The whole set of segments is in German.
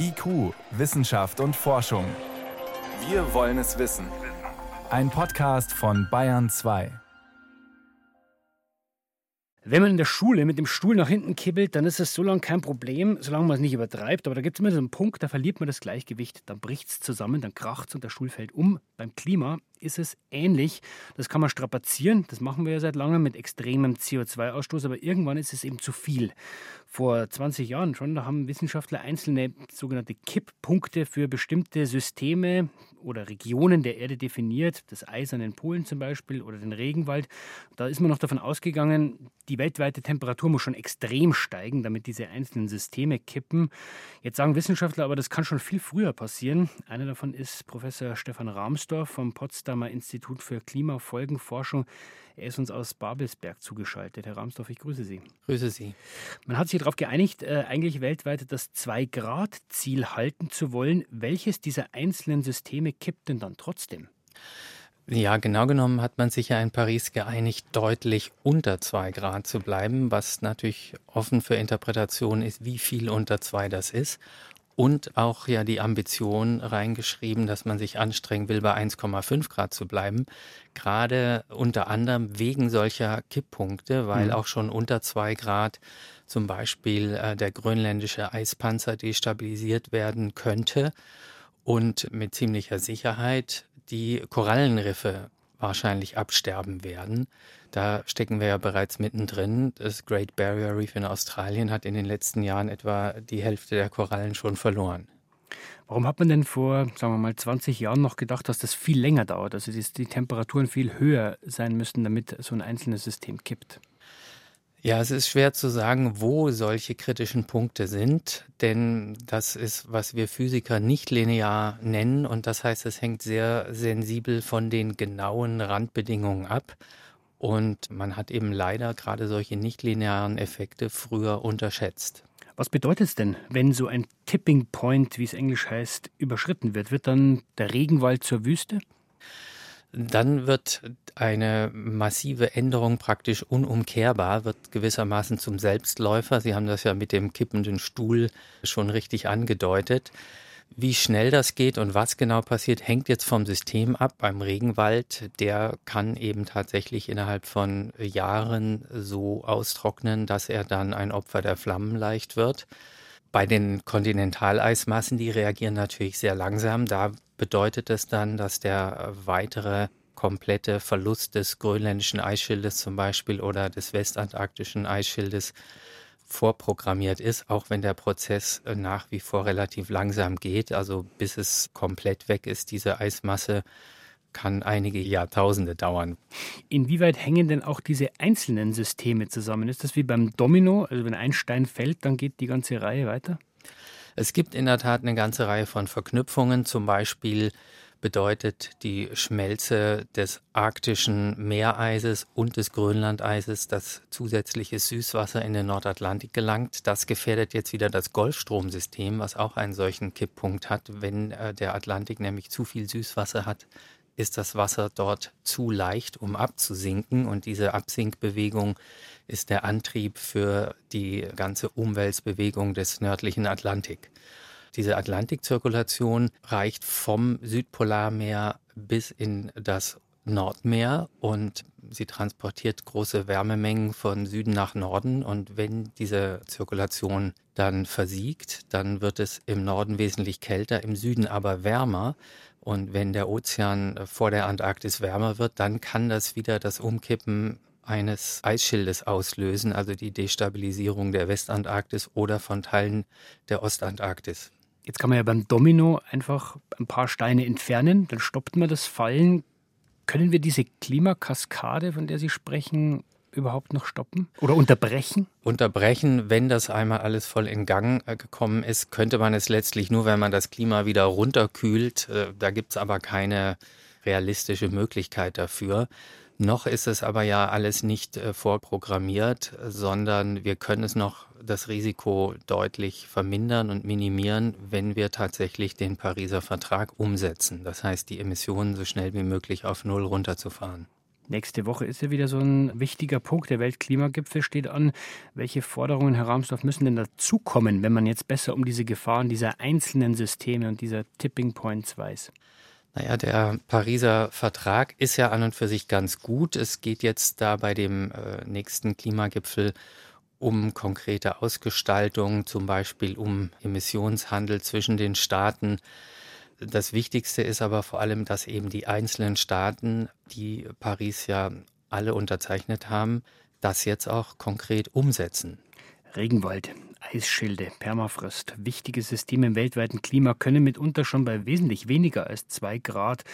IQ, Wissenschaft und Forschung. Wir wollen es wissen. Ein Podcast von Bayern 2. Wenn man in der Schule mit dem Stuhl nach hinten kibbelt, dann ist es so lange kein Problem, solange man es nicht übertreibt. Aber da gibt es immer so einen Punkt, da verliert man das Gleichgewicht, dann bricht es zusammen, dann kracht es und der Stuhl fällt um. Beim Klima ist es ähnlich. Das kann man strapazieren, das machen wir ja seit langem mit extremem CO2-Ausstoß, aber irgendwann ist es eben zu viel. Vor 20 Jahren schon, da haben Wissenschaftler einzelne sogenannte Kipppunkte für bestimmte Systeme oder Regionen der Erde definiert, das eisernen Polen zum Beispiel oder den Regenwald. Da ist man noch davon ausgegangen, die weltweite Temperatur muss schon extrem steigen, damit diese einzelnen Systeme kippen. Jetzt sagen Wissenschaftler aber, das kann schon viel früher passieren. Einer davon ist Professor Stefan Rahmsdorf vom Potsdamer Institut für Klimafolgenforschung. Er ist uns aus Babelsberg zugeschaltet. Herr Rahmsdorf, ich grüße Sie. Grüße Sie. Man hat sich darauf geeinigt, äh, eigentlich weltweit das Zwei-Grad-Ziel halten zu wollen. Welches dieser einzelnen Systeme kippt denn dann trotzdem? Ja, genau genommen hat man sich ja in Paris geeinigt, deutlich unter zwei Grad zu bleiben, was natürlich offen für Interpretation ist, wie viel unter zwei das ist. Und auch ja die Ambition reingeschrieben, dass man sich anstrengen will, bei 1,5 Grad zu bleiben. Gerade unter anderem wegen solcher Kipppunkte, weil mhm. auch schon unter zwei Grad zum Beispiel äh, der grönländische Eispanzer destabilisiert werden könnte und mit ziemlicher Sicherheit die Korallenriffe wahrscheinlich absterben werden. Da stecken wir ja bereits mittendrin. Das Great Barrier Reef in Australien hat in den letzten Jahren etwa die Hälfte der Korallen schon verloren. Warum hat man denn vor, sagen wir mal, 20 Jahren noch gedacht, dass das viel länger dauert, also dass die Temperaturen viel höher sein müssten, damit so ein einzelnes System kippt? Ja, es ist schwer zu sagen, wo solche kritischen Punkte sind, denn das ist, was wir Physiker nicht linear nennen und das heißt, es hängt sehr sensibel von den genauen Randbedingungen ab und man hat eben leider gerade solche nichtlinearen Effekte früher unterschätzt. Was bedeutet es denn, wenn so ein Tipping Point, wie es englisch heißt, überschritten wird? Wird dann der Regenwald zur Wüste? Dann wird eine massive Änderung praktisch unumkehrbar, wird gewissermaßen zum Selbstläufer. Sie haben das ja mit dem kippenden Stuhl schon richtig angedeutet. Wie schnell das geht und was genau passiert, hängt jetzt vom System ab. Beim Regenwald, der kann eben tatsächlich innerhalb von Jahren so austrocknen, dass er dann ein Opfer der Flammen leicht wird. Bei den Kontinentaleismassen, die reagieren natürlich sehr langsam. Da bedeutet es dann, dass der weitere komplette Verlust des grönländischen Eisschildes zum Beispiel oder des westantarktischen Eisschildes vorprogrammiert ist, auch wenn der Prozess nach wie vor relativ langsam geht. Also bis es komplett weg ist, diese Eismasse, kann einige Jahrtausende dauern. Inwieweit hängen denn auch diese einzelnen Systeme zusammen? Ist das wie beim Domino? Also wenn ein Stein fällt, dann geht die ganze Reihe weiter? Es gibt in der Tat eine ganze Reihe von Verknüpfungen. Zum Beispiel bedeutet die Schmelze des arktischen Meereises und des Grönlandeises, dass zusätzliches Süßwasser in den Nordatlantik gelangt. Das gefährdet jetzt wieder das Golfstromsystem, was auch einen solchen Kipppunkt hat. Wenn äh, der Atlantik nämlich zu viel Süßwasser hat, ist das Wasser dort zu leicht, um abzusinken. Und diese Absinkbewegung ist der Antrieb für die ganze Umweltbewegung des nördlichen Atlantik. Diese Atlantikzirkulation reicht vom Südpolarmeer bis in das Nordmeer und sie transportiert große Wärmemengen von Süden nach Norden. Und wenn diese Zirkulation dann versiegt, dann wird es im Norden wesentlich kälter, im Süden aber wärmer. Und wenn der Ozean äh, vor der Antarktis wärmer wird, dann kann das wieder das Umkippen eines Eisschildes auslösen, also die Destabilisierung der Westantarktis oder von Teilen der Ostantarktis. Jetzt kann man ja beim Domino einfach ein paar Steine entfernen, dann stoppt man das Fallen. Können wir diese Klimakaskade, von der Sie sprechen, überhaupt noch stoppen oder unterbrechen? Unterbrechen, wenn das einmal alles voll in Gang äh, gekommen ist, könnte man es letztlich nur, wenn man das Klima wieder runterkühlt. Äh, da gibt es aber keine realistische Möglichkeit dafür. Noch ist es aber ja alles nicht äh, vorprogrammiert, sondern wir können es noch das Risiko deutlich vermindern und minimieren, wenn wir tatsächlich den Pariser Vertrag umsetzen. Das heißt, die Emissionen so schnell wie möglich auf Null runterzufahren. Nächste Woche ist ja wieder so ein wichtiger Punkt. Der Weltklimagipfel steht an. Welche Forderungen, Herr Ramsdorf, müssen denn dazukommen, wenn man jetzt besser um diese Gefahren dieser einzelnen Systeme und dieser Tipping Points weiß? Naja, der Pariser Vertrag ist ja an und für sich ganz gut. Es geht jetzt da bei dem äh, nächsten Klimagipfel um konkrete Ausgestaltung, zum Beispiel um Emissionshandel zwischen den Staaten. Das Wichtigste ist aber vor allem, dass eben die einzelnen Staaten, die Paris ja alle unterzeichnet haben, das jetzt auch konkret umsetzen. Regenwald, Eisschilde, Permafrost, wichtige Systeme im weltweiten Klima können mitunter schon bei wesentlich weniger als zwei Grad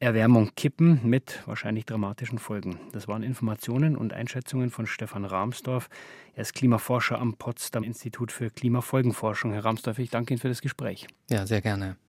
Erwärmung kippen mit wahrscheinlich dramatischen Folgen. Das waren Informationen und Einschätzungen von Stefan Rahmsdorf. Er ist Klimaforscher am Potsdam Institut für Klimafolgenforschung. Herr Rahmsdorf, ich danke Ihnen für das Gespräch. Ja, sehr gerne.